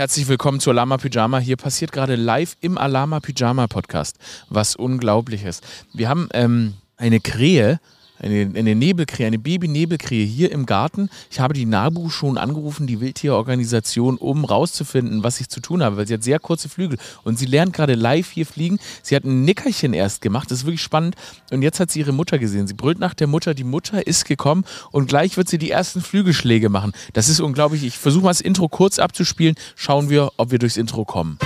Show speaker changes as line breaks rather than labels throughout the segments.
Herzlich willkommen zu Alama Pyjama. Hier passiert gerade live im Alama Pyjama Podcast was Unglaubliches. Wir haben ähm, eine Krähe, eine, eine Nebelkrähe, eine Baby-Nebelkrähe hier im Garten. Ich habe die NABU schon angerufen, die Wildtierorganisation, um rauszufinden, was ich zu tun habe, weil sie hat sehr kurze Flügel und sie lernt gerade live hier fliegen. Sie hat ein Nickerchen erst gemacht, das ist wirklich spannend. Und jetzt hat sie ihre Mutter gesehen. Sie brüllt nach der Mutter, die Mutter ist gekommen und gleich wird sie die ersten Flügelschläge machen. Das ist unglaublich. Ich versuche mal das Intro kurz abzuspielen. Schauen wir, ob wir durchs Intro kommen.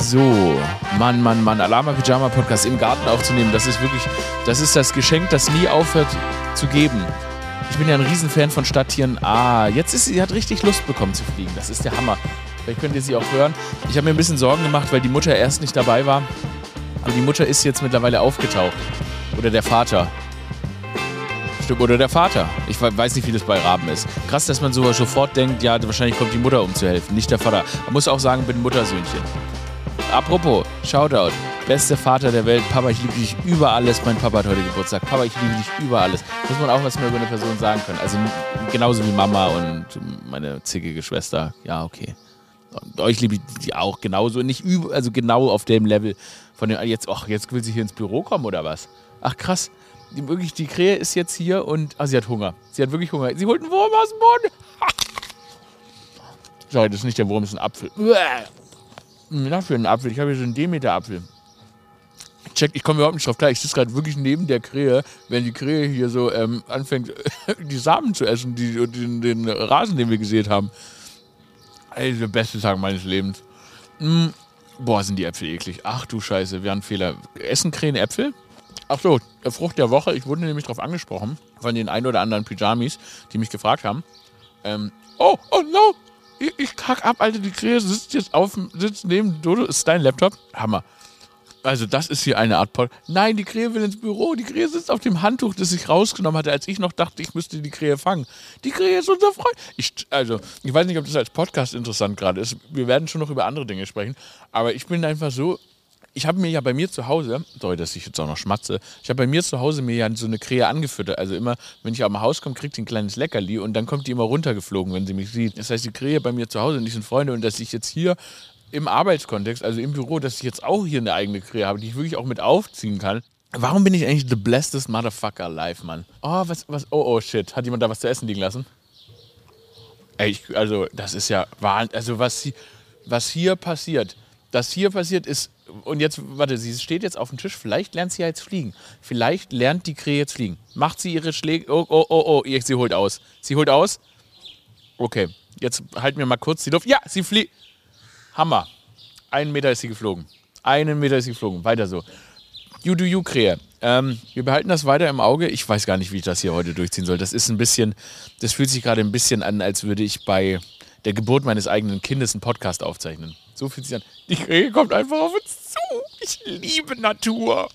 So, Mann, Mann, Mann, Alama Pyjama Podcast im Garten aufzunehmen, das ist wirklich, das ist das Geschenk, das nie aufhört zu geben. Ich bin ja ein Riesenfan von Stadttieren. Ah, jetzt ist sie, hat richtig Lust bekommen zu fliegen. Das ist der Hammer. Vielleicht könnt ihr sie auch hören. Ich habe mir ein bisschen Sorgen gemacht, weil die Mutter erst nicht dabei war. Aber die Mutter ist jetzt mittlerweile aufgetaucht. Oder der Vater. Stimmt, oder der Vater. Ich weiß nicht, wie das bei Raben ist. Krass, dass man sowas sofort denkt, ja, wahrscheinlich kommt die Mutter, um zu helfen, nicht der Vater. Man muss auch sagen, bin Muttersöhnchen. Apropos, Shoutout. Beste Vater der Welt. Papa, ich liebe dich über alles. Mein Papa hat heute Geburtstag. Papa, ich liebe dich über alles. Muss man auch was mehr über eine Person sagen können. Also genauso wie Mama und meine zickige Schwester. Ja, okay. Und euch liebe ich auch genauso. Nicht über, also genau auf dem Level von dem. Jetzt, ach, jetzt will sie hier ins Büro kommen oder was? Ach krass. Die, wirklich, die Krähe ist jetzt hier und. Ah, sie hat Hunger. Sie hat wirklich Hunger. Sie holt einen Wurm aus dem Boden. Sorry, das ist nicht der Wurm, das ist ein Apfel. Uah. Na, für einen Apfel. Ich habe hier so einen Demeter-Apfel. Check, ich komme überhaupt nicht drauf klar. Ich sitze gerade wirklich neben der Krähe, wenn die Krähe hier so ähm, anfängt, die Samen zu essen, die, den, den Rasen, den wir gesät haben. Der beste Tag meines Lebens. Mm, boah, sind die Äpfel eklig. Ach du Scheiße, wir haben Fehler. Essen Krähen Äpfel? Ach so, der Frucht der Woche. Ich wurde nämlich darauf angesprochen von den ein oder anderen Pyjamis, die mich gefragt haben. Ähm, oh, oh no, ich, ich kack ab, Alter, die Krähe sitzt jetzt auf sitzt neben Dodo. Ist dein Laptop? Hammer. Also, das ist hier eine Art Pod. Nein, die Krähe will ins Büro. Die Krähe sitzt auf dem Handtuch, das ich rausgenommen hatte, als ich noch dachte, ich müsste die Krähe fangen. Die Krähe ist unser Freund. Ich, also, ich weiß nicht, ob das als Podcast interessant gerade ist. Wir werden schon noch über andere Dinge sprechen. Aber ich bin einfach so ich habe mir ja bei mir zu Hause, sorry, dass ich jetzt auch noch schmatze, ich habe bei mir zu Hause mir ja so eine Krähe angefüttert. Also immer, wenn ich am Haus komme, kriegt die ein kleines Leckerli und dann kommt die immer runtergeflogen, wenn sie mich sieht. Das heißt, die Krähe bei mir zu Hause und die sind Freunde und dass ich jetzt hier im Arbeitskontext, also im Büro, dass ich jetzt auch hier eine eigene Krähe habe, die ich wirklich auch mit aufziehen kann. Warum bin ich eigentlich the blessedest motherfucker alive, Mann? Oh, was, was, oh, oh, shit. Hat jemand da was zu essen liegen lassen? Ey, ich, also, das ist ja Wahnsinn. Also, was, was hier passiert, das hier passiert ist und jetzt, warte, sie steht jetzt auf dem Tisch. Vielleicht lernt sie ja jetzt fliegen. Vielleicht lernt die Krähe jetzt fliegen. Macht sie ihre Schläge. Oh, oh, oh, oh. Sie holt aus. Sie holt aus. Okay, jetzt halten wir mal kurz die Luft. Ja, sie fliegt. Hammer. Einen Meter ist sie geflogen. Einen Meter ist sie geflogen. Weiter so. You do you, Krähe. Ähm, wir behalten das weiter im Auge. Ich weiß gar nicht, wie ich das hier heute durchziehen soll. Das ist ein bisschen, das fühlt sich gerade ein bisschen an, als würde ich bei der Geburt meines eigenen Kindes einen Podcast aufzeichnen. So fühlt sich an. Die Krähe kommt einfach auf uns zu. Ich liebe Natur.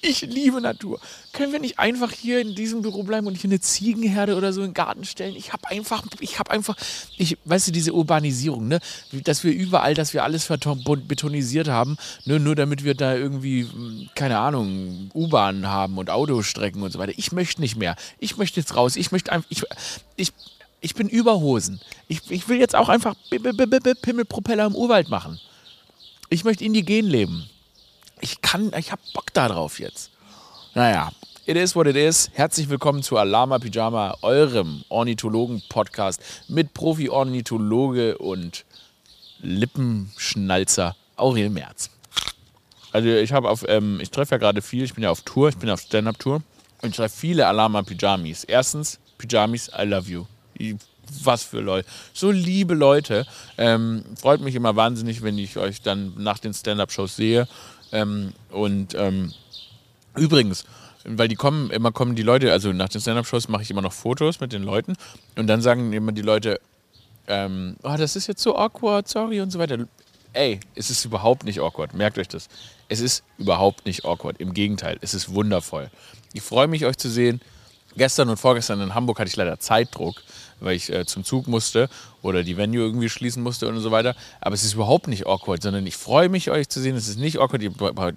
Ich liebe Natur. Können wir nicht einfach hier in diesem Büro bleiben und hier eine Ziegenherde oder so in den Garten stellen? Ich habe einfach, ich habe einfach, ich, weißt du, diese Urbanisierung, ne? Dass wir überall, dass wir alles betonisiert haben, ne? nur damit wir da irgendwie, keine Ahnung, U-Bahnen haben und Autostrecken und so weiter. Ich möchte nicht mehr. Ich möchte jetzt raus. Ich möchte einfach, ich, ich, ich bin Überhosen. Ich, ich will jetzt auch einfach Pimmelpropeller im Urwald machen. Ich möchte indigen leben. Ich kann, ich habe Bock darauf jetzt. Naja, it is what it is. Herzlich willkommen zu Alama Pyjama, eurem Ornithologen-Podcast mit Profi-Ornithologe und Lippenschnalzer Aurel Merz. Also ich habe auf, ähm, ich treffe ja gerade viel, ich bin ja auf Tour, ich bin auf Stand-Up-Tour und ich treffe viele Alama Pyjamis. Erstens, Pyjamis, I love you was für Leute. So liebe Leute. Ähm, freut mich immer wahnsinnig, wenn ich euch dann nach den Stand-Up-Shows sehe. Ähm, und ähm, übrigens, weil die kommen, immer kommen die Leute, also nach den Stand-Up-Shows mache ich immer noch Fotos mit den Leuten und dann sagen immer die Leute, ähm, oh, das ist jetzt so awkward, sorry und so weiter. Ey, es ist überhaupt nicht awkward, merkt euch das. Es ist überhaupt nicht awkward, im Gegenteil, es ist wundervoll. Ich freue mich, euch zu sehen. Gestern und vorgestern in Hamburg hatte ich leider Zeitdruck, weil ich äh, zum Zug musste oder die Venue irgendwie schließen musste und so weiter. Aber es ist überhaupt nicht awkward, sondern ich freue mich, euch zu sehen. Es ist nicht awkward.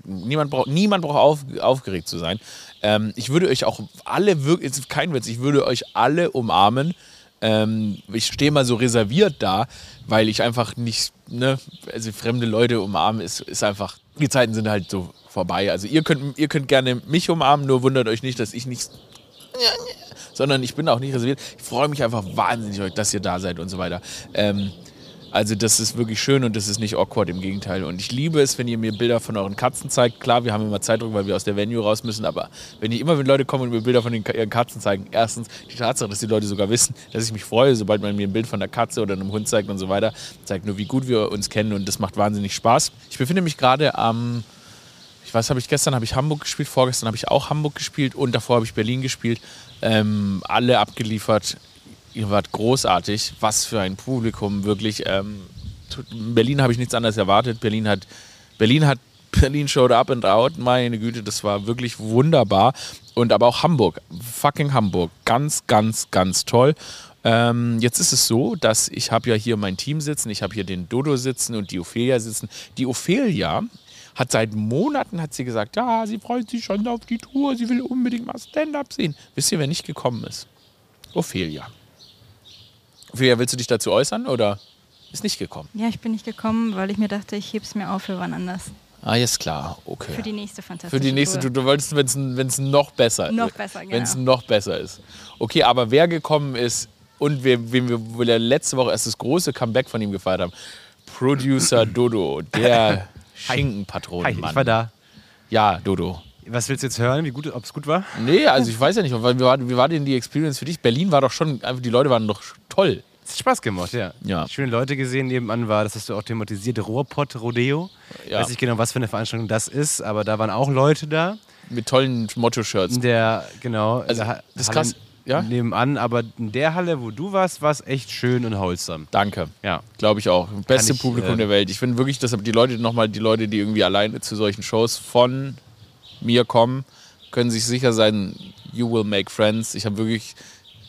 Niemand braucht, niemand braucht auf, aufgeregt zu sein. Ähm, ich würde euch auch alle, wirklich, kein Witz, ich würde euch alle umarmen. Ähm, ich stehe mal so reserviert da, weil ich einfach nicht, ne, also fremde Leute umarmen ist, ist einfach, die Zeiten sind halt so vorbei. Also ihr könnt, ihr könnt gerne mich umarmen, nur wundert euch nicht, dass ich nicht sondern ich bin auch nicht reserviert. Ich freue mich einfach wahnsinnig, dass ihr da seid und so weiter. Ähm, also das ist wirklich schön und das ist nicht awkward, im Gegenteil. Und ich liebe es, wenn ihr mir Bilder von euren Katzen zeigt. Klar, wir haben immer Zeitdruck, weil wir aus der Venue raus müssen, aber wenn ich immer, wenn Leute kommen und mir Bilder von den, ihren Katzen zeigen, erstens die Tatsache, dass die Leute sogar wissen, dass ich mich freue, sobald man mir ein Bild von der Katze oder einem Hund zeigt und so weiter, zeigt nur, wie gut wir uns kennen und das macht wahnsinnig Spaß. Ich befinde mich gerade am ich weiß, habe ich gestern habe ich Hamburg gespielt, vorgestern habe ich auch Hamburg gespielt und davor habe ich Berlin gespielt. Ähm, alle abgeliefert. Ihr wart großartig. Was für ein Publikum, wirklich. Ähm, Berlin habe ich nichts anderes erwartet. Berlin hat, Berlin hat, Berlin showed up and out. Meine Güte, das war wirklich wunderbar. Und aber auch Hamburg, fucking Hamburg, ganz, ganz, ganz toll. Ähm, jetzt ist es so, dass ich habe ja hier mein Team sitzen, ich habe hier den Dodo sitzen und die Ophelia sitzen. Die Ophelia hat seit Monaten hat sie gesagt, ja, sie freut sich schon auf die Tour, sie will unbedingt mal Stand-up sehen. Wisst ihr, wer nicht gekommen ist? Ophelia. Ophelia, willst du dich dazu äußern oder ist nicht gekommen?
Ja, ich bin nicht gekommen, weil ich mir dachte, ich heb's mir auf für wann anders.
Ah, jetzt klar, okay.
Für die nächste fantastische
Für die nächste,
Tour.
du, du wolltest, wenn es noch besser
Noch besser, genau.
Wenn es noch besser ist. Okay, aber wer gekommen ist und wen wir, wir, wir letzte Woche erst das große Comeback von ihm gefeiert haben, Producer Dodo, der Schinkenpatron.
Hi, ich war da.
Ja, Dodo.
Was willst du jetzt hören? Wie gut, ob es gut war?
Nee, also ich weiß ja nicht, wie war, wie war denn die Experience für dich? Berlin war doch schon, einfach die Leute waren doch toll.
Es hat Spaß gemacht, ja.
Ja.
Schöne Leute gesehen nebenan war, das hast du auch thematisiert, Ruhrpott-Rodeo.
Ja.
Weiß nicht genau, was für eine Veranstaltung das ist, aber da waren auch Leute da.
Mit tollen Motto-Shirts.
Der, genau,
Also, das ist krass, ja?
nebenan, aber in der Halle, wo du warst, war es echt schön und holsam.
Danke.
Ja.
Glaube ich auch. Beste
ich,
Publikum
äh,
der Welt. Ich finde wirklich, dass die Leute nochmal, die Leute, die irgendwie alleine zu solchen Shows von mir kommen, können sich sicher sein, you will make friends. Ich habe wirklich,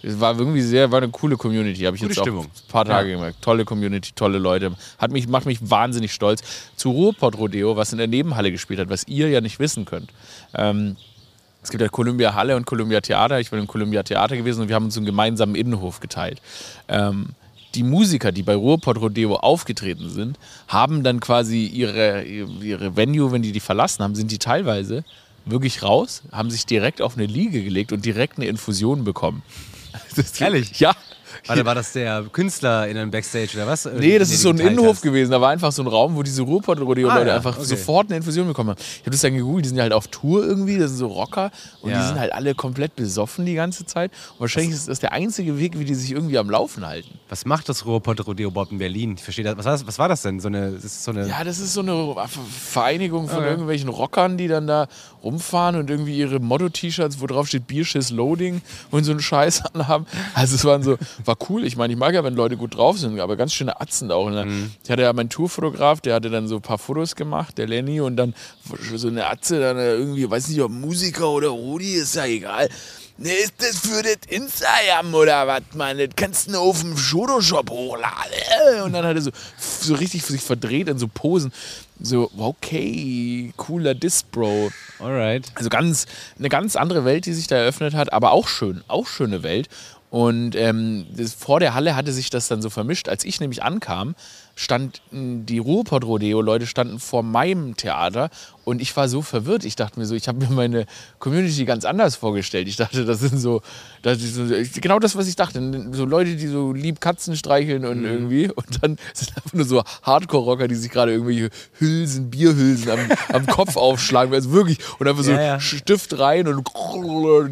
es war irgendwie sehr, war eine coole Community. Habe ich
Gute
jetzt auch
Stimmung.
ein paar Tage
Ja.
gemerkt. Tolle Community, tolle Leute. Hat mich, macht mich wahnsinnig stolz. Zu Ruhrpott Rodeo, was in der Nebenhalle gespielt hat, was ihr ja nicht wissen könnt. Ähm, es gibt ja Columbia Halle und Columbia Theater. Ich bin im Columbia Theater gewesen und wir haben uns einen gemeinsamen Innenhof geteilt. Ähm, die Musiker, die bei Ruhrpott Rodeo aufgetreten sind, haben dann quasi ihre, ihre Venue, wenn die die verlassen haben, sind die teilweise wirklich raus, haben sich direkt auf eine Liege gelegt und direkt eine Infusion bekommen. Das-
Ehrlich?
Ja.
Warte, war das der Künstler in einem Backstage oder was?
Nee, das ist so ein Innenhof
hast?
gewesen. Da war einfach so ein Raum, wo diese Ruhrpott-Rodeo-Leute
Ah, ja,
einfach
okay.
sofort eine Infusion bekommen haben. Ich habe das dann gegoogelt, die sind ja halt auf Tour irgendwie, das sind so Rocker und die
Ja.
sind halt alle komplett besoffen die ganze Zeit. Und wahrscheinlich ist das der einzige Weg, wie die sich irgendwie am Laufen halten.
Was macht das Ruhrpott-Rodeo überhaupt in Berlin? Ich verstehe das. Was war das, was war das denn? So eine, das so eine
Ja, das ist so eine Vereinigung von
Okay.
irgendwelchen Rockern, die dann da rumfahren und irgendwie ihre Motto-T-Shirts, wo drauf steht Bierschiss Loading und so einen Scheiß anhaben. Also es waren so, war cool. Ich meine, ich mag ja, wenn Leute gut drauf sind, aber ganz schöne Atzen auch. Ne?
Mhm.
Ich hatte ja meinen Tourfotograf, der hatte dann so ein paar Fotos gemacht, der Lenny, und dann so eine Atze, dann irgendwie, weiß nicht, ob Musiker oder Rudi, ist ja egal. Ne, ist das für das Instagram oder was, Mann? Das kannst du nur auf dem Photoshop hochladen. Und dann hat er so, so richtig für sich verdreht in so Posen. So, okay, cooler Diss, Bro.
Alright.
Also ganz, eine ganz andere Welt, die sich da eröffnet hat, aber auch schön, auch schöne Welt. Und ähm, das, vor der Halle hatte sich das dann so vermischt. Als ich nämlich ankam, standen die Ruhrpott-Rodeo-Leute standen vor meinem Theater und ich war so verwirrt. Ich dachte mir so, ich habe mir meine Community ganz anders vorgestellt. Ich dachte, das sind so, das ist so genau das, was ich dachte. So Leute, die so lieb Katzen streicheln und irgendwie. Und dann sind einfach nur so Hardcore-Rocker, die sich gerade irgendwelche Hülsen, Bierhülsen am, am Kopf aufschlagen. Also wirklich. Und einfach so
Ja, ja.
Stift rein und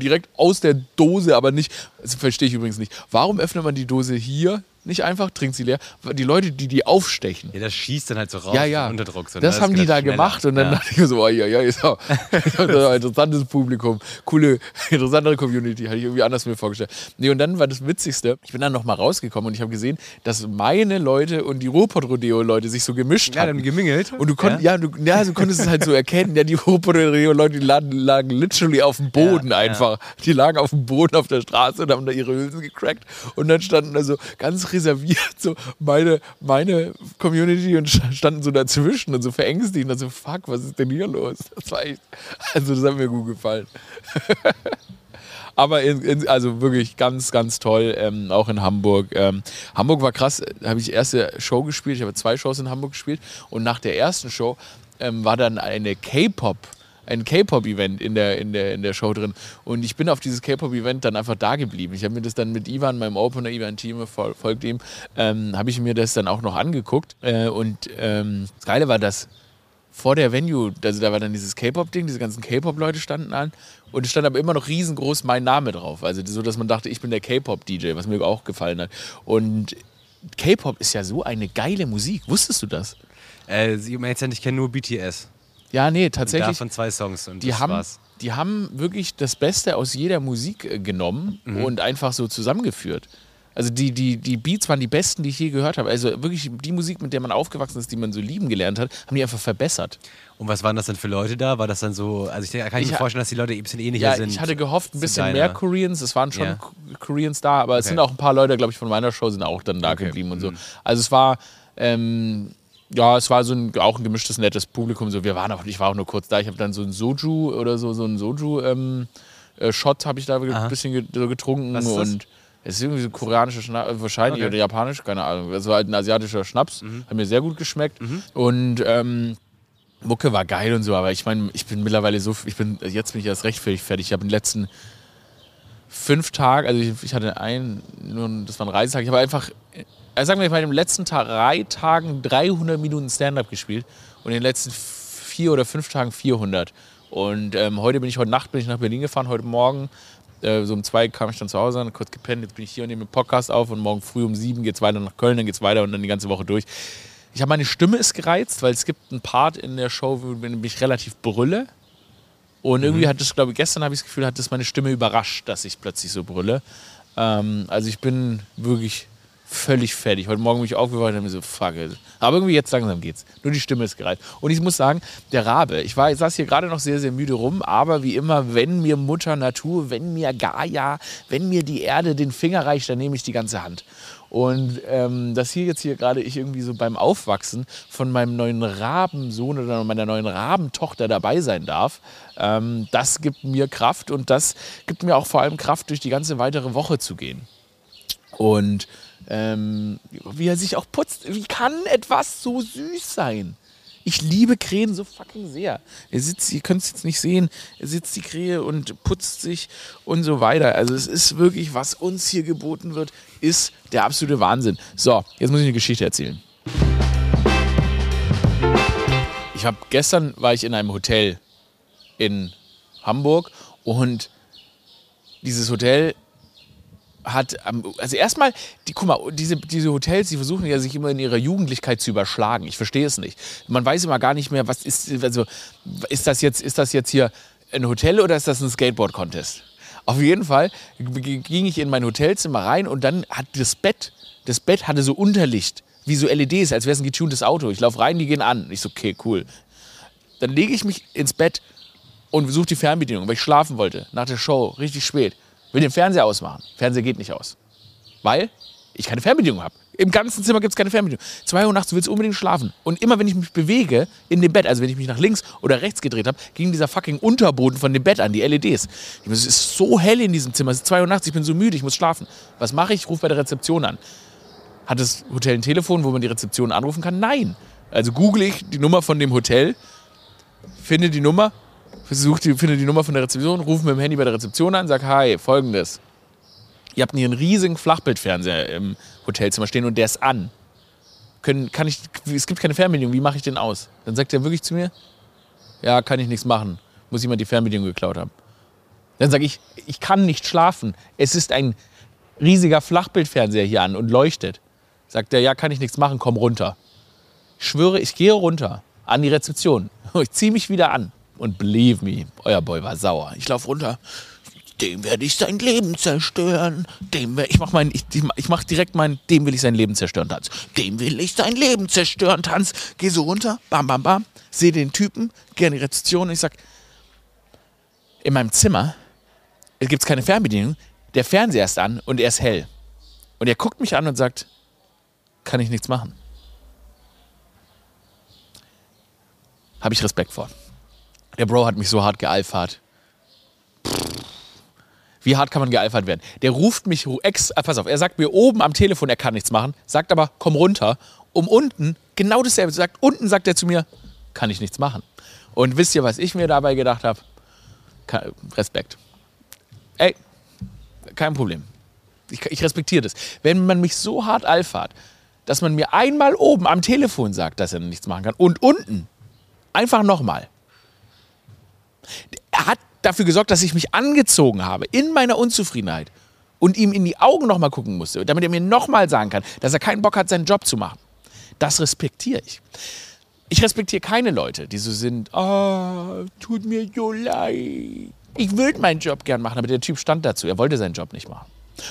direkt aus der Dose, aber nicht, das verstehe ich übrigens nicht. Warum öffnet man die Dose hier nicht einfach, trinkt sie leer? Die Leute, die die aufstechen.
Ja, das schießt dann halt so raus.
Ja, ja.
Unter Druck. So, ne?
das haben die
geht
da
halt schneller.
gemacht und dann
ja.
dachte ich mir so, oh, ja, ja, ist auch ist auch ein interessantes Publikum, coole, interessantere Community, hatte ich irgendwie anders mir vorgestellt. Nee, und dann war das Witzigste, ich bin dann nochmal rausgekommen und ich habe gesehen, dass meine Leute und die Ruhrpott-Rodeo-Leute sich so gemischt
Ja,
haben.
dann gemingelt.
Und du konntest, ja, du, ja, du konntest es halt so erkennen. Ja, die Ruhrpott-Leute, die lagen, lagen literally auf dem Boden
Ja,
einfach. Die lagen auf dem Boden auf der Straße und haben da ihre Hülsen gecrackt. Und dann standen da so ganz reserviert so meine, meine Community und standen so dazwischen und so verängstigt und so, fuck, was ist denn hier los? Das war echt, also das hat mir gut gefallen. Aber in, in, also wirklich ganz, ganz toll, ähm, auch in Hamburg. Ähm, Hamburg war krass, da habe ich erste Show gespielt, ich habe zwei Shows in Hamburg gespielt und nach der ersten Show ähm, war dann eine K-Pop- ein K-Pop-Event in der, in, der, in der Show drin. Und ich bin auf dieses K-Pop-Event dann einfach da geblieben. Ich habe mir das dann mit Ivan, meinem Opener, Ivan Team, folgt ihm, ähm, habe ich mir das dann auch noch angeguckt. Äh, und ähm, das Geile war, dass vor der Venue, also da war dann dieses K-Pop-Ding, diese ganzen K-Pop-Leute standen an und es stand aber immer noch riesengroß mein Name drauf. Also so, dass man dachte, ich bin der K-Pop-DJ, was mir auch gefallen hat. Und K-Pop ist ja so eine geile Musik. Wusstest du das?
Äh, ich kenne nur BTS.
Ja, nee,
Und
tatsächlich.
davon zwei Songs und
die
das
haben,
war's.
die haben wirklich das Beste aus jeder Musik äh, genommen
Mhm.
und einfach so zusammengeführt. Also die, die, die Beats waren die besten, die ich je gehört habe. Also wirklich die Musik, mit der man aufgewachsen ist, die man so lieben gelernt hat, haben die einfach verbessert.
Und was waren das denn für Leute da? War das dann so, also ich denke, kann ich
Ich
mir vorstellen, dass die Leute ein bisschen ähnlicher
Ja,
sind.
ich hatte gehofft, ein bisschen mehr Koreans. Es waren schon
Ja.
Koreans da, aber es
Okay.
sind auch ein paar Leute, glaube ich, von meiner Show sind auch dann da
Okay.
geblieben und so.
Mhm.
Also es war, ähm, ja, es war so ein, auch ein gemischtes, nettes Publikum. So, wir waren auch, ich war auch nur kurz da. Ich habe dann so ein Soju oder so, so ein Soju-Shot habe ich da
Aha.
ein bisschen getrunken und es ist irgendwie so koreanischer Schnaps, wahrscheinlich
Okay.
oder japanisch, keine Ahnung. Es war halt ein asiatischer Schnaps,
Mhm.
hat mir sehr gut geschmeckt und ähm, Mucke war geil und so, aber ich meine, ich bin mittlerweile so, ich bin, jetzt bin ich erst recht völlig fertig. Ich habe in den letzten fünf Tagen, also ich, ich hatte einen, nur, das war ein Reisetag, ich habe einfach, also sagen wir in den letzten drei Tagen 300 Minuten Stand-Up gespielt und in den letzten vier oder fünf Tagen 400. Und ähm, heute bin ich, heute Nacht bin ich nach Berlin gefahren, heute Morgen, äh, so um zwei kam ich dann zu Hause an, kurz gepennt, jetzt bin ich hier und nehme einen Podcast auf und morgen früh um sieben geht es weiter nach Köln, dann geht es weiter und dann die ganze Woche durch. Ich habe meine Stimme ist gereizt, weil es gibt einen Part in der Show, wo ich relativ brülle. Und irgendwie hat das, glaube ich, gestern habe ich das Gefühl, hat das meine Stimme überrascht, dass ich plötzlich so brülle. Ähm, also ich bin wirklich völlig fertig. Heute Morgen bin ich aufgewacht und habe mir so, fuck it. Aber irgendwie jetzt langsam geht's. Nur die Stimme ist gereizt. Und ich muss sagen, der Rabe, ich, war, ich saß hier gerade noch sehr, sehr müde rum, aber wie immer, wenn mir Mutter Natur, wenn mir Gaia, wenn mir die Erde den Finger reicht, dann nehme ich die ganze Hand. Und ähm, dass hier jetzt hier gerade ich irgendwie so beim Aufwachsen von meinem neuen Rabensohn oder meiner neuen Rabentochter dabei sein darf, ähm, das gibt mir Kraft und das gibt mir auch vor allem Kraft, durch die ganze weitere Woche zu gehen. Und ähm, wie er sich auch putzt. Wie kann etwas so süß sein? Ich liebe Krähen so fucking sehr. Er sitzt, ihr könnt es jetzt nicht sehen, er sitzt die Krähe und putzt sich und so weiter. Also es ist wirklich, was uns hier geboten wird, ist der absolute Wahnsinn. So, jetzt muss ich eine Geschichte erzählen. Ich habe gestern war ich in einem Hotel in Hamburg und dieses Hotel hat, also erstmal, die, guck mal, diese, diese Hotels, die versuchen ja sich immer in ihrer Jugendlichkeit zu überschlagen. Ich verstehe es nicht. Man weiß immer gar nicht mehr, was ist, also ist das jetzt, ist das jetzt hier ein Hotel oder ist das ein Skateboard-Contest? Auf jeden Fall ging ich in mein Hotelzimmer rein und dann hat das Bett, das Bett hatte so Unterlicht, wie so LEDs, als wäre es ein getuntes Auto. Ich laufe rein, die gehen an. Ich so, okay, cool. Dann lege ich mich ins Bett und suche die Fernbedienung, weil ich schlafen wollte. Nach der Show, richtig spät. Will den Fernseher ausmachen. Fernseher geht nicht aus. Weil ich keine Fernbedienung habe. Im ganzen Zimmer gibt es keine Fernbedienung. 2 Uhr nachts, du willst unbedingt schlafen. Und immer wenn ich mich bewege in dem Bett, also wenn ich mich nach links oder rechts gedreht habe, ging dieser fucking Unterboden von dem Bett an, die LEDs. Es ist so hell in diesem Zimmer. Es ist 2 Uhr nachts, ich bin so müde, ich muss schlafen. Was mache ich? Ich rufe bei der Rezeption an. Hat das Hotel ein Telefon, wo man die Rezeption anrufen kann? Nein. Also google ich die Nummer von dem Hotel, finde die Nummer, versuche die, finde die Nummer von der Rezeption, rufe mit dem Handy bei der Rezeption an, sag Hi, folgendes. Ihr habt hier einen riesigen Flachbildfernseher im Hotelzimmer stehen und der ist an. Können, kann ich, es gibt keine Fernbedienung, wie mache ich den aus? Dann sagt er wirklich zu mir, ja, kann ich nichts machen. Muss jemand die Fernbedienung geklaut haben. Dann sage ich, ich kann nicht schlafen. Es ist ein riesiger Flachbildfernseher hier an und leuchtet. Sagt er, ja, kann ich nichts machen, komm runter. Ich schwöre, ich gehe runter an die Rezeption. Ich ziehe mich wieder an. Und believe me, euer Boy war sauer. Ich laufe runter. Dem werde ich sein Leben zerstören. Dem ich mach mein, ich, ich mach direkt mein, dem will ich sein Leben zerstören, Tanz. Dem will ich sein Leben zerstören, Tanz. Geh so runter, bam, bam, bam. Sehe den Typen, gehe an die Rezeption und ich sag, in meinem Zimmer gibt es keine Fernbedienung. Der Fernseher ist an und er ist hell. Und er guckt mich an und sagt, kann ich nichts machen. Habe ich Respekt vor. Der Bro hat mich so hart gealfert. Wie hart kann man gealfert werden? Der ruft mich ex, äh, pass auf, er sagt mir oben am Telefon, er kann nichts machen, sagt aber, komm runter. Um unten, genau dasselbe, sagt, unten sagt er zu mir, kann ich nichts machen. Und wisst ihr, was ich mir dabei gedacht habe? Respekt. Ey, kein Problem. Ich, ich respektiere das. Wenn man mich so hart alfert, dass man mir einmal oben am Telefon sagt, dass er nichts machen kann und unten einfach nochmal. Er hat dafür gesorgt, dass ich mich angezogen habe in meiner Unzufriedenheit und ihm in die Augen nochmal gucken musste, damit er mir nochmal sagen kann, dass er keinen Bock hat, seinen Job zu machen. Das respektiere ich. Ich respektiere keine Leute, die so sind, oh, tut mir so leid. Ich würde meinen Job gern machen, aber der Typ stand dazu. Er wollte seinen Job nicht machen.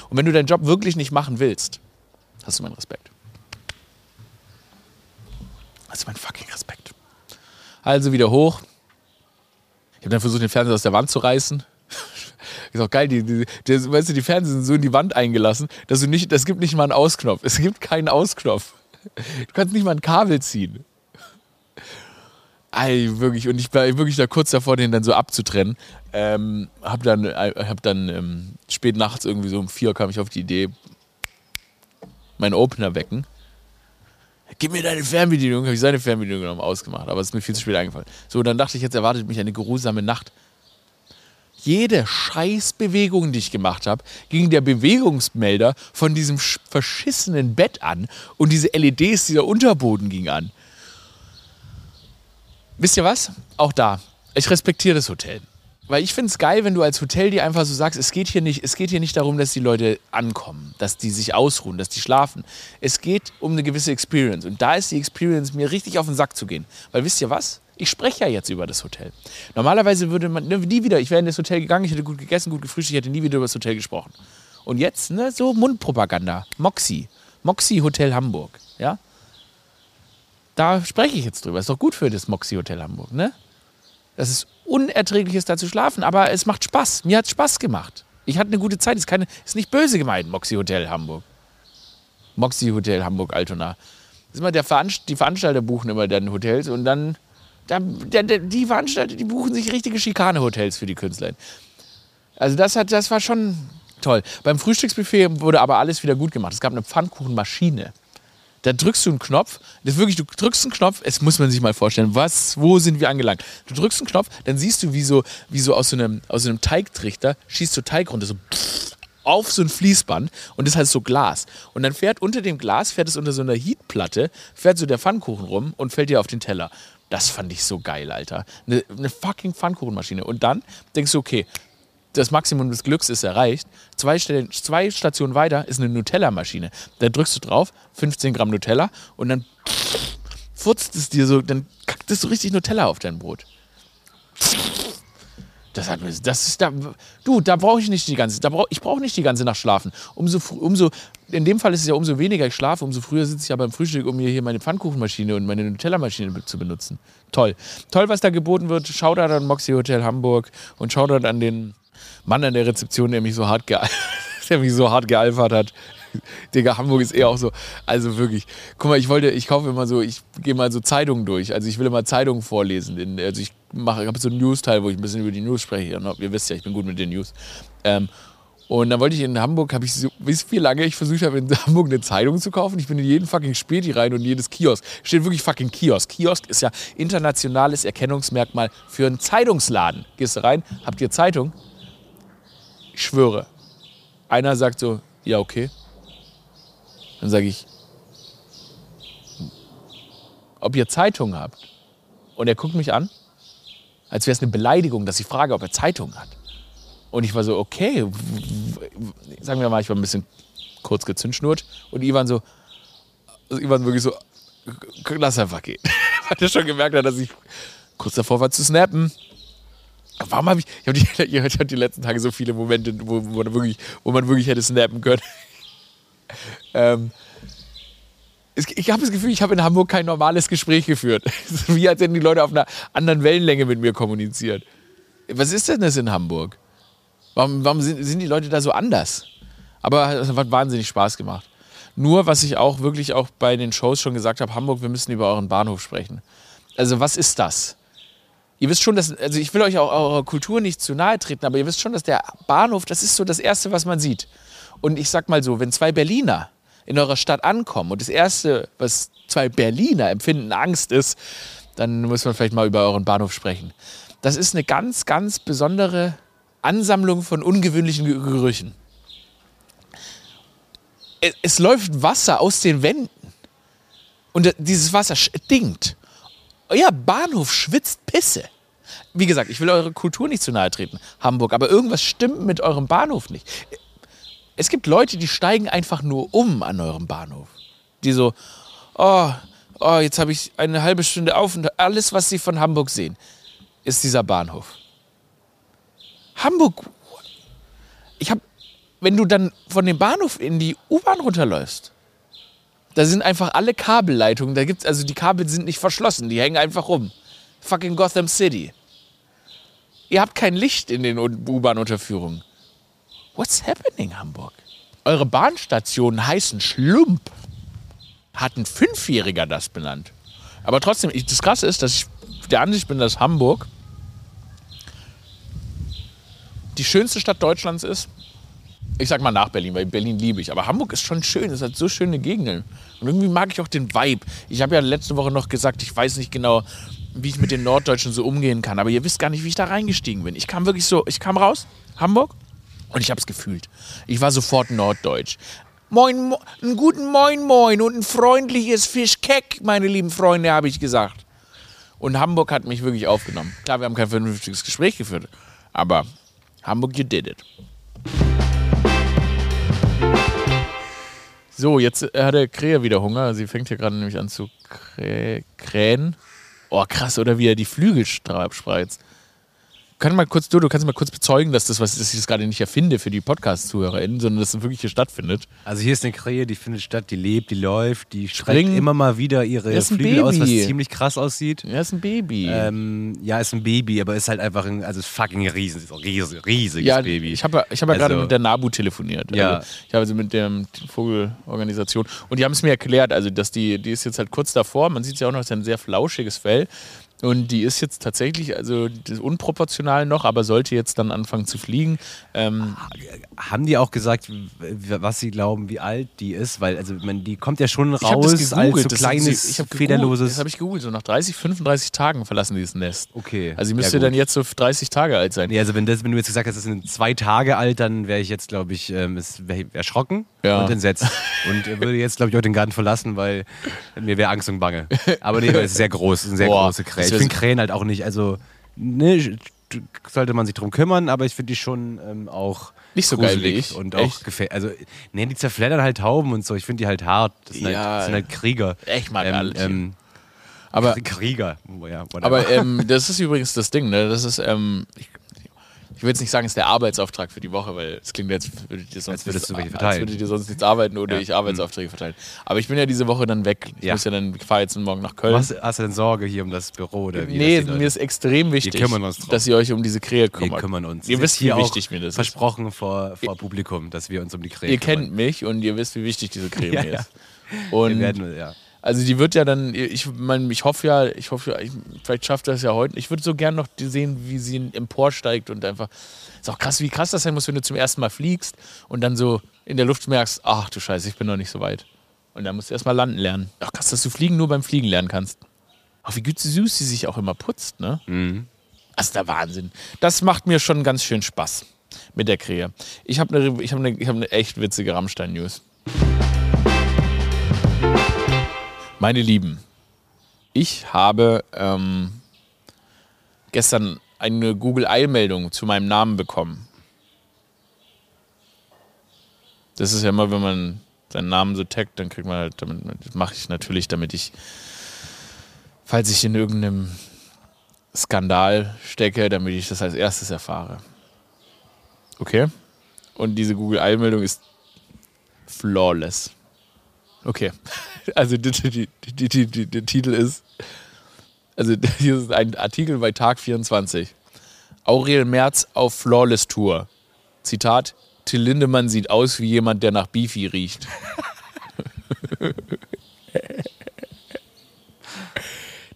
Und wenn du deinen Job wirklich nicht machen willst, hast du meinen Respekt. Hast du meinen fucking Respekt. Also wieder hoch. Ich habe dann versucht, den Fernseher aus der Wand zu reißen. Ist auch geil, die, die, die, weißt du, die Fernseher sind so in die Wand eingelassen, dass du nicht, das gibt nicht mal einen Ausknopf. Es gibt keinen Ausknopf. Du kannst nicht mal ein Kabel ziehen. Ey, wirklich, und ich war wirklich da kurz davor, den dann so abzutrennen. Ähm, hab dann, äh, hab dann ähm, spät nachts irgendwie so um vier kam ich auf die Idee, meinen Opener wecken. Gib mir deine Fernbedienung. Habe ich seine Fernbedienung genommen, ausgemacht. Aber es ist mir viel zu spät eingefallen. So, dann dachte ich, jetzt erwartet mich eine geruhsame Nacht. Jede Scheißbewegung, die ich gemacht habe, ging der Bewegungsmelder von diesem sch- verschissenen Bett an und diese LEDs, dieser Unterboden ging an. Wisst ihr was? Auch da. Ich respektiere das Hotel. Weil ich finde es geil, wenn du als Hotel dir einfach so sagst, es geht, hier nicht, es geht hier nicht darum, dass die Leute ankommen, dass die sich ausruhen, dass die schlafen. Es geht um eine gewisse Experience. Und da ist die Experience, mir richtig auf den Sack zu gehen. Weil wisst ihr was? Ich spreche ja jetzt über das Hotel. Normalerweise würde man ne, nie wieder, ich wäre in das Hotel gegangen, ich hätte gut gegessen, gut gefrühstückt, ich hätte nie wieder über das Hotel gesprochen. Und jetzt, ne, so Mundpropaganda. Moxie. Moxie Hotel Hamburg. Ja? Da spreche ich jetzt drüber. Ist doch gut für das Moxie Hotel Hamburg, ne? Das ist unerträglich, ist da zu schlafen, aber es macht Spaß. Mir hat es Spaß gemacht. Ich hatte eine gute Zeit. Ist, ist nicht böse gemeint, Moxie Hotel Hamburg. Moxie Hotel Hamburg Altona. Das ist immer der Veranst die Veranstalter buchen immer dann Hotels und dann da, der, der, die Veranstalter, die buchen sich richtige Schikane-Hotels für die Künstler. Also das, hat, das war schon toll. Beim Frühstücksbuffet wurde aber alles wieder gut gemacht. Es gab eine Pfannkuchenmaschine. Da drückst du einen Knopf, das ist wirklich, du drückst einen Knopf, es muss man sich mal vorstellen, was, wo sind wir angelangt? Du drückst einen Knopf, dann siehst du, wie so, wie so aus so einem, aus einem Teigtrichter schießt so Teig runter, so auf so ein Fließband und das heißt so Glas. Und dann fährt unter dem Glas, fährt es unter so einer Heatplatte, fährt so der Pfannkuchen rum und fällt dir auf den Teller. Das fand ich so geil, Alter. Eine, eine fucking Pfannkuchenmaschine. Und dann denkst du, okay, das Maximum des Glücks ist erreicht. Zwei, Stellen, zwei Stationen weiter ist eine Nutella-Maschine. Da drückst du drauf, 15 Gramm Nutella und dann furzt es dir so, dann kackt es so richtig Nutella auf dein Brot. Das hat mir, das ist da, du, da brauche ich nicht die ganze, da brauch, ich brauche nicht die ganze Nacht schlafen. Umso, umso, in dem Fall ist es ja umso weniger ich schlafe, umso früher sitze ich ja beim Frühstück, um mir hier meine Pfannkuchenmaschine und meine Nutella-Maschine zu benutzen. Toll. Toll, was da geboten wird. Shoutout an Moxie Hotel Hamburg und Shoutout an den Mann an der Rezeption, der mich so hart, ge der mich so hart gealfert hat. Digga, Hamburg ist eher auch so, also wirklich. Guck mal, ich wollte, ich kaufe immer so, ich gehe mal so Zeitungen durch. Also ich will immer Zeitungen vorlesen. In, also ich mache, ich habe so einen News-Teil, wo ich ein bisschen über die News spreche. Und ihr wisst ja, ich bin gut mit den News. Ähm, und dann wollte ich in Hamburg, habe ich so, wisst wie lange ich versucht habe, in Hamburg eine Zeitung zu kaufen? Ich bin in jeden fucking Späti rein und jedes Kiosk. Steht wirklich fucking Kiosk. Kiosk ist ja internationales Erkennungsmerkmal für einen Zeitungsladen. Gehst du rein, habt ihr Zeitung? Ich schwöre. Einer sagt so, ja, okay. Dann sage ich, ob ihr Zeitung habt. Und er guckt mich an, als wäre es eine Beleidigung, dass ich frage, ob er Zeitung hat. Und ich war so, okay, sagen wir mal, ich war ein bisschen kurz gezündschnurrt. Und Ivan so, also Ivan wirklich so, lass einfach gehen. Weil er schon gemerkt hat, dass ich kurz davor war zu snappen. Warum habe ich, ich habe die, hab die letzten Tage so viele Momente, wo, wo, man, wirklich, wo man wirklich hätte snappen können. ähm, ich habe das Gefühl, ich habe in Hamburg kein normales Gespräch geführt. Wie als hätten die Leute auf einer anderen Wellenlänge mit mir kommuniziert. Was ist denn das in Hamburg? Warum, warum sind, sind die Leute da so anders? Aber es hat wahnsinnig Spaß gemacht. Nur, was ich auch wirklich auch bei den Shows schon gesagt habe, Hamburg, wir müssen über euren Bahnhof sprechen. Also was ist das? Ihr wisst schon, dass, also ich will euch auch eurer Kultur nicht zu nahe treten, aber ihr wisst schon, dass der Bahnhof, das ist so das Erste, was man sieht. Und ich sag mal so, wenn zwei Berliner in eurer Stadt ankommen und das Erste, was zwei Berliner empfinden, Angst ist, dann muss man vielleicht mal über euren Bahnhof sprechen. Das ist eine ganz, ganz besondere Ansammlung von ungewöhnlichen Ge- Gerüchen. Es, läuft Wasser aus den Wänden. Und dieses Wasser stinkt. Euer Bahnhof schwitzt Pisse. Wie gesagt, ich will eure Kultur nicht zu nahe treten, Hamburg, aber irgendwas stimmt mit eurem Bahnhof nicht. Es gibt Leute, die steigen einfach nur um an eurem Bahnhof. Die so, oh, oh jetzt habe ich eine halbe Stunde auf und alles, was sie von Hamburg sehen, ist dieser Bahnhof. Hamburg, ich habe, wenn du dann von dem Bahnhof in die U-Bahn runterläufst, da sind einfach alle Kabelleitungen, da gibt's, also die Kabel sind nicht verschlossen, die hängen einfach rum. Fucking Gotham City. Ihr habt kein Licht in den U-Bahn-Unterführungen. What's happening, Hamburg? Eure Bahnstationen heißen Schlump. Hat ein Fünfjähriger das benannt. Aber trotzdem, ich, das Krasse ist, dass ich der Ansicht bin, dass Hamburg die schönste Stadt Deutschlands ist. Ich sag mal nach Berlin, weil Berlin liebe ich. Aber Hamburg ist schon schön, es hat so schöne Gegenden. Und irgendwie mag ich auch den Vibe. Ich habe ja letzte Woche noch gesagt, ich weiß nicht genau, wie ich mit den Norddeutschen so umgehen kann. Aber ihr wisst gar nicht, wie ich da reingestiegen bin. Ich kam wirklich so, ich kam raus, Hamburg, und ich habe es gefühlt. Ich war sofort norddeutsch. Moin, mo einen guten Moin Moin und ein freundliches Fischkeck, meine lieben Freunde, habe ich gesagt. Und Hamburg hat mich wirklich aufgenommen. Klar, wir haben kein vernünftiges Gespräch geführt, aber Hamburg, you did it. So, jetzt hat der Krähe wieder Hunger. Sie fängt hier gerade nämlich an zu krä krähen. Oh, krass, oder wie er die Flügel spreizt. Kann mal kurz, du, du kannst mal kurz bezeugen, dass das, was dass ich das gerade nicht erfinde für die Podcast-ZuhörerInnen, sondern dass es wirklich hier stattfindet.
Also hier ist eine Krähe, die findet statt, die lebt, die läuft, die streckt immer mal wieder ihre
Das ist ein
Flügel aus, was
Baby.
ziemlich krass aussieht.
Er ist ein Baby.
Ähm, ja, ist ein Baby, aber ist halt einfach ein, also ist fucking riesen, ist ein riesiges
ja,
Baby.
ich habe ja, ich hab ja gerade
Also-
mit der NABU telefoniert.
Ja.
Also, ich habe also mit der Vogelorganisation. Und die haben es mir erklärt, also dass die, die ist jetzt halt kurz davor, man sieht es ja auch noch, es ist ein sehr flauschiges Fell. Und die ist jetzt tatsächlich, also das ist unproportional noch, aber sollte jetzt dann anfangen zu fliegen. Ähm,
Haben die auch gesagt, was sie glauben, wie alt die ist? Weil, also, man, die kommt ja schon
ich
raus als
gegoogelt.
so kleines,
ich
federloses.
Das habe ich gegoogelt. So nach 30, 35 Tagen verlassen die das Nest.
Okay.
Also sie
Ja,
müsste
gut.
dann jetzt so 30 Tage alt sein.
Nee, also wenn, das, wenn du jetzt gesagt hast, das sind zwei Tage alt, dann wäre ich jetzt, glaube ich, ähm, erschrocken
Ja.
und entsetzt. und würde jetzt, glaube ich, auch den Garten verlassen, weil mir wäre Angst und Bange. Aber nee, es ist sehr groß, es ist eine sehr
Boah,
große Krähe.
Das
Ich finde Krähen halt auch nicht, also ne, sollte man sich drum kümmern, aber ich finde die schon ähm, auch
Nicht so geil wie ich.
und
Echt?
auch gefährlich. Also, nee, die zerfleddern halt Tauben und so. Ich finde die halt hart. Das sind,
Ja.
halt, das sind halt Krieger.
Ich mag
ähm,
alle
ähm,
Aber,
Krieger. Ja,
aber ähm, das ist übrigens das Ding, ne? Das ist, ähm, ich, ich will jetzt nicht sagen, es ist der Arbeitsauftrag für die Woche, weil es klingt jetzt, als würdet ihr sonst, nichts,
du
als würdet ihr sonst nichts arbeiten oder
Ja.
ich Arbeitsaufträge verteilen. Aber ich bin ja diese Woche dann weg. Ich
Ja.
muss ja dann, fahre jetzt morgen nach Köln.
Was, hast du denn Sorge hier um das Büro? Oder wie
nee, mir ist extrem wichtig, dass ihr euch um diese Krähe
Wir
kümmert.
kümmern uns.
Ihr wisst, wie
hier auch
wichtig mir das ist.
Versprochen vor, vor Publikum, dass wir uns um die Krähe
Ihr
kümmern.
kennt mich und ihr wisst, wie wichtig diese Krähe
ja.
ist. Und
Wir werden, ja.
Also die wird ja dann, ich mein, ich hoffe ja, ich hoffe ja, ich, vielleicht schafft das ja heute. Ich würde so gern noch sehen, wie sie emporsteigt und einfach. Ist auch krass, wie krass das sein muss, wenn du zum ersten Mal fliegst und dann so in der Luft merkst, ach du Scheiße, ich bin noch nicht so weit. Und dann musst du erstmal landen lernen. Ach krass, dass du fliegen nur beim Fliegen lernen kannst. Ach, wie gut süß sie sich auch immer putzt, ne?
Mhm.
Das ist der Wahnsinn. Das macht mir schon ganz schön Spaß mit der Krähe. Ich habe eine ich hab ne, ich hab ne echt witzige Rammstein-News. Meine Lieben, ich habe ähm, gestern eine Google-Eilmeldung zu meinem Namen bekommen. Das ist ja immer, wenn man seinen Namen so taggt, dann kriegt man halt, damit, das mache ich natürlich, damit ich, falls ich in irgendeinem Skandal stecke, damit ich das als erstes erfahre. Okay? Und diese Google-Eilmeldung ist flawless. Okay. Also die, die, die, der Titel ist, also hier ist ein Artikel bei Tag 24. Aurel Merz auf Flawless Tour. Zitat, Till Lindemann sieht aus wie jemand, der nach Beefy riecht.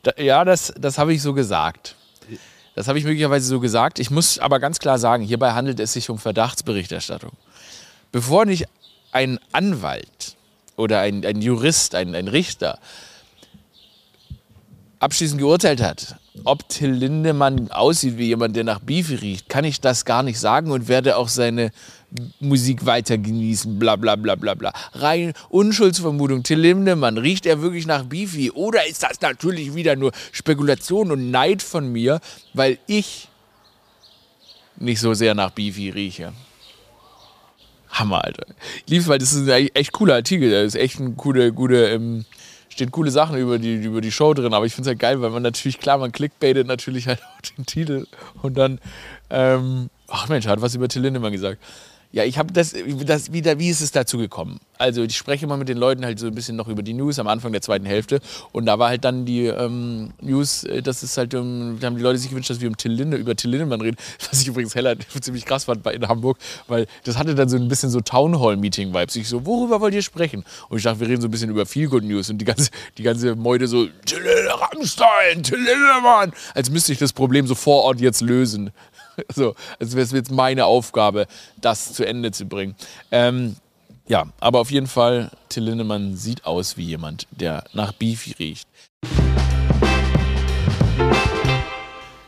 da, ja, das, das habe ich so gesagt. Das habe ich möglicherweise so gesagt. Ich muss aber ganz klar sagen, hierbei handelt es sich um Verdachtsberichterstattung. Bevor nicht ein Anwalt oder ein, ein Jurist, ein, ein Richter abschließend geurteilt hat, ob Till Lindemann aussieht wie jemand, der nach Beefy riecht, kann ich das gar nicht sagen und werde auch seine Musik weiter genießen, bla bla bla bla bla. Rein Unschuldsvermutung, Till Lindemann, riecht er wirklich nach Beefy? Oder ist das natürlich wieder nur Spekulation und Neid von mir, weil ich nicht so sehr nach Beefy rieche? Hammer, Alter. Lieb's, weil das ist ein echt cooler Artikel. Da ist echt ein gute, gute, ähm, stehen coole Sachen über die, über die Show drin. Aber ich finde es halt geil, weil man natürlich, klar, man clickbaitet natürlich halt auch den Titel und dann, ähm, ach Mensch, hat was über Till Lindemann gesagt. Ja, ich habe das, das wieder, wie ist es dazu gekommen? Also ich spreche mal mit den Leuten halt so ein bisschen noch über die News am Anfang der zweiten Hälfte und da war halt dann die ähm, News, äh, das ist halt, um, da haben die Leute sich gewünscht, dass wir um Till Linde, über Till Lindemann reden, was ich übrigens heller ziemlich krass fand in Hamburg, weil das hatte dann so ein bisschen so Townhall-Meeting-Vibes. Ich so, worüber wollt ihr sprechen? Und ich dachte, wir reden so ein bisschen über Feelgood News und die ganze, die ganze Meute so, Till Rammstein, Till Lindemann, als müsste ich das Problem so vor Ort jetzt lösen. So, als wäre es jetzt meine Aufgabe, das zu Ende zu bringen. Ähm, ja, aber auf jeden Fall, Till Lindemann sieht aus wie jemand, der nach Beefy riecht.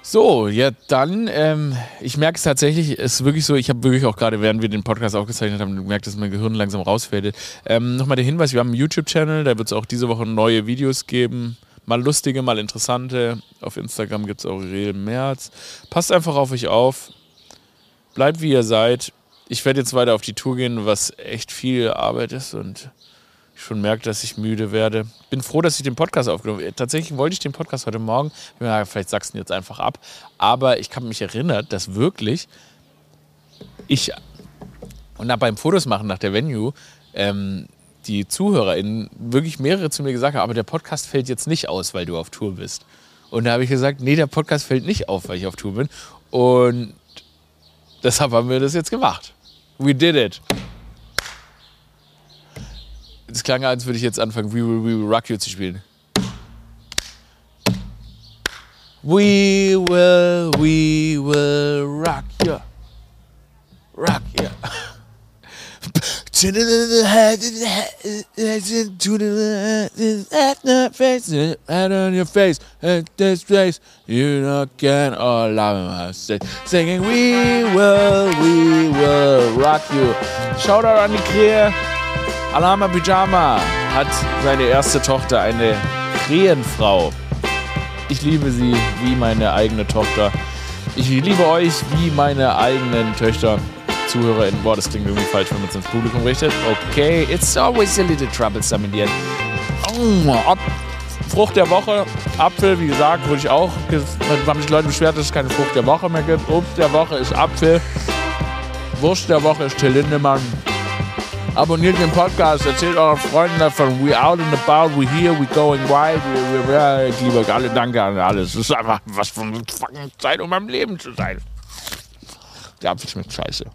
So, ja, dann, ähm, ich merke es tatsächlich, es ist wirklich so, ich habe wirklich auch gerade, während wir den Podcast aufgezeichnet haben, gemerkt, dass mein Gehirn langsam rausfällt. Ähm, Nochmal der Hinweis, wir haben einen YouTube-Channel, da wird es auch diese Woche neue Videos geben. Mal lustige, mal interessante. Auf Instagram gibt es auch Aurel März. Passt einfach auf euch auf. Bleibt wie ihr seid. Ich werde jetzt weiter auf die Tour gehen, was echt viel Arbeit ist und ich schon merke, dass ich müde werde. Bin froh, dass ich den Podcast aufgenommen habe. Tatsächlich wollte ich den Podcast heute Morgen, ja, vielleicht sagst du ihn jetzt einfach ab, aber ich habe mich erinnert, dass wirklich ich und beim Fotos machen nach der Venue ähm, die ZuhörerInnen wirklich mehrere zu mir gesagt haben, aber der Podcast fällt jetzt nicht aus, weil du auf Tour bist. Und da habe ich gesagt, nee, der Podcast fällt nicht auf, weil ich auf Tour bin. Und deshalb haben wir das jetzt gemacht. We did it. Es klang, als würde ich jetzt anfangen, We Will, We Will Rock You zu spielen. We will, we will rock you. Rock you. Head, head on your face, at this place, you not can all love Singing, we will, we will rock you. Shoutout an die Krähe. Alama Pyjama hat seine erste Tochter, eine Krähenfrau. Ich liebe sie wie meine eigene Tochter. Ich liebe euch wie meine eigenen Töchter. ZuhörerInnen. Boah, das klingt irgendwie falsch, wenn man es ins Publikum richtet. Okay, it's always a little troublesome in the end. Oh, Frucht der Woche, Apfel, wie gesagt, wurde ich auch, haben sich Leute beschwert, dass es keine Frucht der Woche mehr gibt. Obst der Woche ist Apfel. Wurst der Woche ist Till Lindemann. Abonniert den Podcast, erzählt euren Freunden davon. We out and about, we here, we going wild. We, we, we, ich liebe euch alle, danke an alles. Es ist einfach was von fucking Zeit, um am Leben zu sein. Der Apfel schmeckt scheiße.